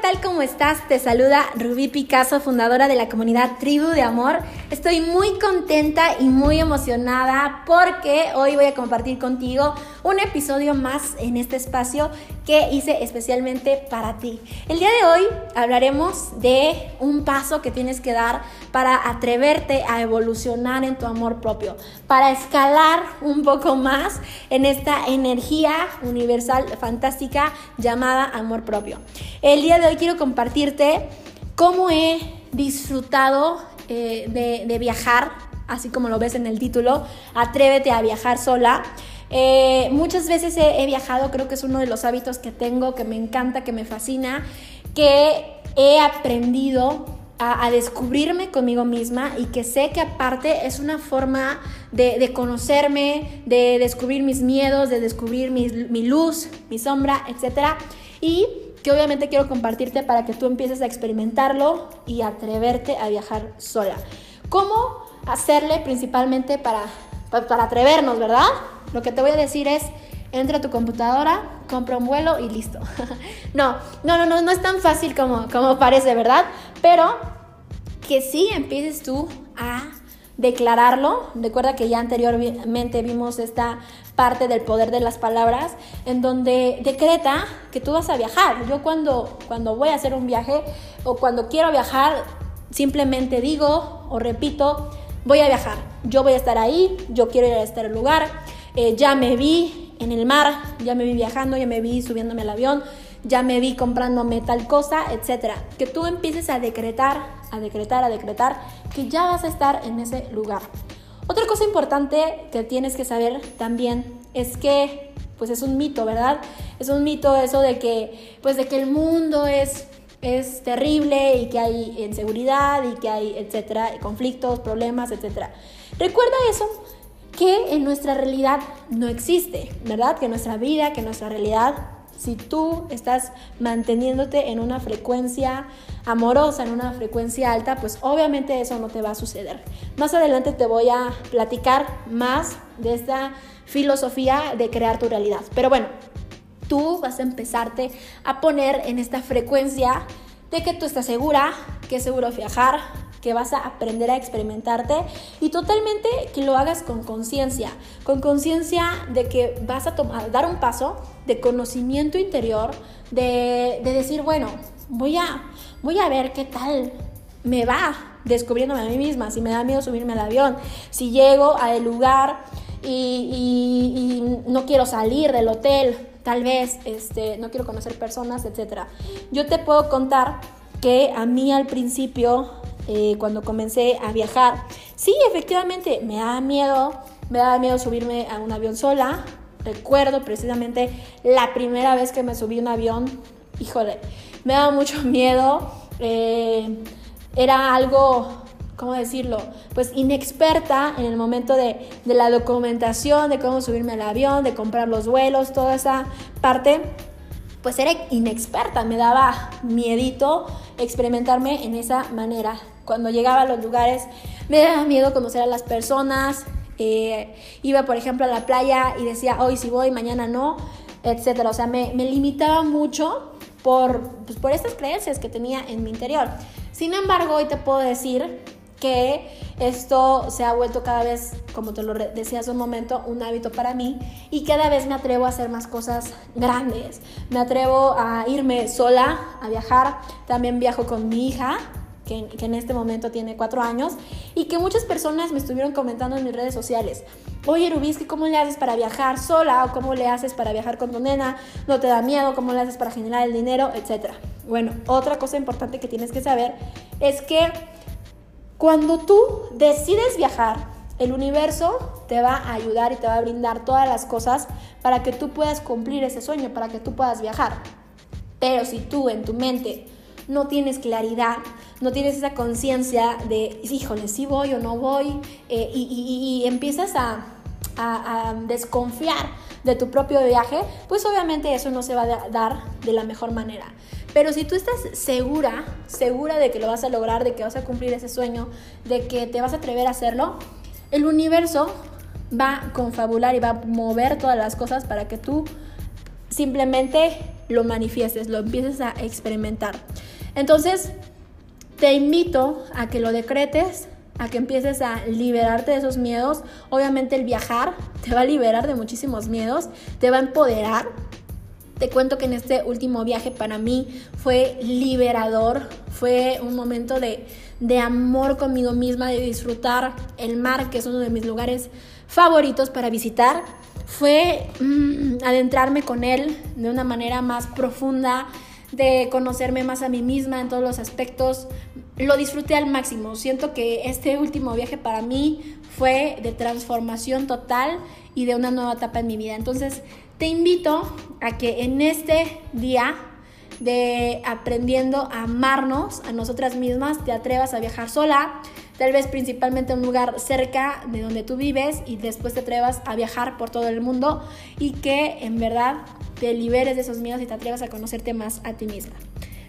¿Qué tal? ¿Cómo estás? Te saluda Rubí Picasso, fundadora de la comunidad Tribu de Amor. Estoy muy contenta y muy emocionada porque hoy voy a compartir contigo un episodio más en este espacio que hice especialmente para ti. El día de hoy hablaremos de un paso que tienes que dar para atreverte a evolucionar en tu amor propio, para escalar un poco más en esta energía universal fantástica llamada amor propio. El día de hoy quiero compartirte cómo he disfrutado eh, de, viajar, así como lo ves en el título, Atrévete a viajar sola. Eh, muchas veces he, viajado, creo que es uno de los hábitos que tengo, que me encanta, que me fascina, que he aprendido a, descubrirme conmigo misma y que sé que aparte es una forma de, conocerme, de descubrir mis miedos, de descubrir mi, mi luz, mi sombra, etc. Y que obviamente quiero compartirte para que tú empieces a experimentarlo y atreverte a viajar sola. ¿Cómo hacerle principalmente para, para atrevernos, verdad? Lo que te voy a decir es, entra a tu computadora, compra un vuelo y listo. no, no, no, no, no es tan fácil como, como parece, ¿verdad? Pero que sí empieces tú a declararlo. Recuerda que ya anteriormente vimos esta parte del poder de las palabras en donde decreta que tú vas a viajar. Yo cuando, cuando voy a hacer un viaje o cuando quiero viajar, simplemente digo o repito, voy a viajar. Yo voy a estar ahí, yo quiero ir a este lugar, eh, ya me vi en el mar, ya me vi viajando, ya me vi subiéndome al avión, ya me vi comprándome tal cosa, etcétera. Que tú empieces a decretar, a decretar, a decretar que ya vas a estar en ese lugar. Otra cosa importante que tienes que saber también es que pues es un mito, ¿verdad? Es un mito eso de que pues de que el mundo es es terrible y que hay inseguridad y que hay etcétera, conflictos, problemas, etcétera. Recuerda eso que en nuestra realidad no existe, ¿verdad? Que nuestra vida, que nuestra realidad, si tú estás manteniéndote en una frecuencia amorosa, en una frecuencia alta, pues obviamente eso no te va a suceder. Más adelante te voy a platicar más de esta filosofía de crear tu realidad. Pero bueno, tú vas a empezarte a poner en esta frecuencia de que tú estás segura, que es seguro viajar, que vas a aprender a experimentarte y totalmente que lo hagas con conciencia, con conciencia de que vas a tomar, dar un paso de conocimiento interior, de, decir, bueno, voy a, voy a ver qué tal me va descubriéndome a mí misma, si me da miedo subirme al avión, si llego al lugar y, no quiero salir del hotel, tal vez este, no quiero conocer personas, etc. Yo te puedo contar que a mí al principio eh, cuando comencé a viajar. Sí, efectivamente, me daba miedo, me daba miedo subirme a un avión sola. Recuerdo precisamente la primera vez que me subí a un avión, híjole, me daba mucho miedo. Eh, era algo, ¿cómo decirlo? Pues inexperta en el momento de, de la documentación, de cómo subirme al avión, de comprar los vuelos, toda esa parte pues era inexperta, me daba miedito experimentarme en esa manera. Cuando llegaba a los lugares me daba miedo conocer a las personas, eh, iba por ejemplo a la playa y decía hoy si voy, mañana no, etc. O sea, me, limitaba mucho por, pues, por estas creencias que tenía en mi interior. Sin embargo, hoy te puedo decir que esto se ha vuelto cada vez, como te lo decía hace un momento, un hábito para mí y cada vez me atrevo a hacer más cosas grandes. Me atrevo a irme sola, a viajar. También viajo con mi hija, que, en este momento tiene cuatro años, y que muchas personas me estuvieron comentando en mis redes sociales. Oye, Rubisky, ¿cómo le haces para viajar sola? ¿O cómo le haces para viajar con tu nena? ¿No te da miedo? ¿Cómo le haces para generar el dinero? Etcétera. Bueno, otra cosa importante que tienes que saber es que Cuando tú decides viajar, el universo te va a ayudar y te va a brindar todas las cosas para que tú puedas cumplir ese sueño, para que tú puedas viajar. Pero si tú en tu mente no tienes claridad, no tienes esa conciencia de, híjole, si voy o no voy, eh, y, empiezas a, a, desconfiar de tu propio viaje, pues obviamente eso no se va a dar de la mejor manera. Pero si tú estás segura, segura de que lo vas a lograr, de que vas a cumplir ese sueño, de que te vas a atrever a hacerlo, el universo va a confabular y va a mover todas las cosas para que tú simplemente lo manifiestes, lo empieces a experimentar. Entonces, te invito a que lo decretes, a que empieces a liberarte de esos miedos. Obviamente el viajar te va a liberar de muchísimos miedos, te va a empoderar. Te cuento que en este último viaje para mí fue liberador, fue un momento de, de amor conmigo misma, de disfrutar el mar, que es uno de mis lugares favoritos para visitar. Fue mm, adentrarme con él de una manera más profunda, de conocerme más a mí misma en todos los aspectos. Lo disfruté al máximo. Siento que este último viaje para mí fue de transformación total y de una nueva etapa en mi vida. Entonces, te invito a que en este día de aprendiendo a amarnos a nosotras mismas, te atrevas a viajar sola, tal vez principalmente un lugar cerca de donde tú vives y después te atrevas a viajar por todo el mundo y que en verdad te liberes de esos miedos y te atrevas a conocerte más a ti misma.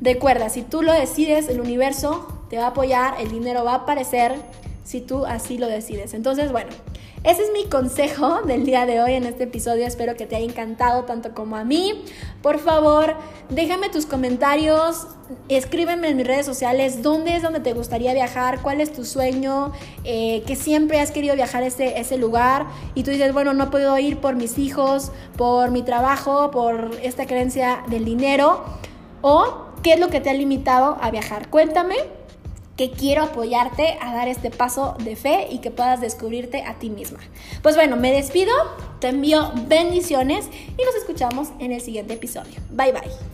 Recuerda, si tú lo decides, el universo te va a apoyar, el dinero va a aparecer si tú así lo decides. Entonces, bueno, ese es mi consejo del día de hoy en este episodio. Espero que te haya encantado tanto como a mí. Por favor, déjame tus comentarios, escríbeme en mis redes sociales dónde es donde te gustaría viajar, cuál es tu sueño, eh, que siempre has querido viajar a ese, ese lugar y tú dices, bueno, no puedo ir por mis hijos, por mi trabajo, por esta creencia del dinero o qué es lo que te ha limitado a viajar. Cuéntame que quiero apoyarte a dar este paso de fe y que puedas descubrirte a ti misma. Pues bueno, me despido, te envío bendiciones y nos escuchamos en el siguiente episodio. Bye bye.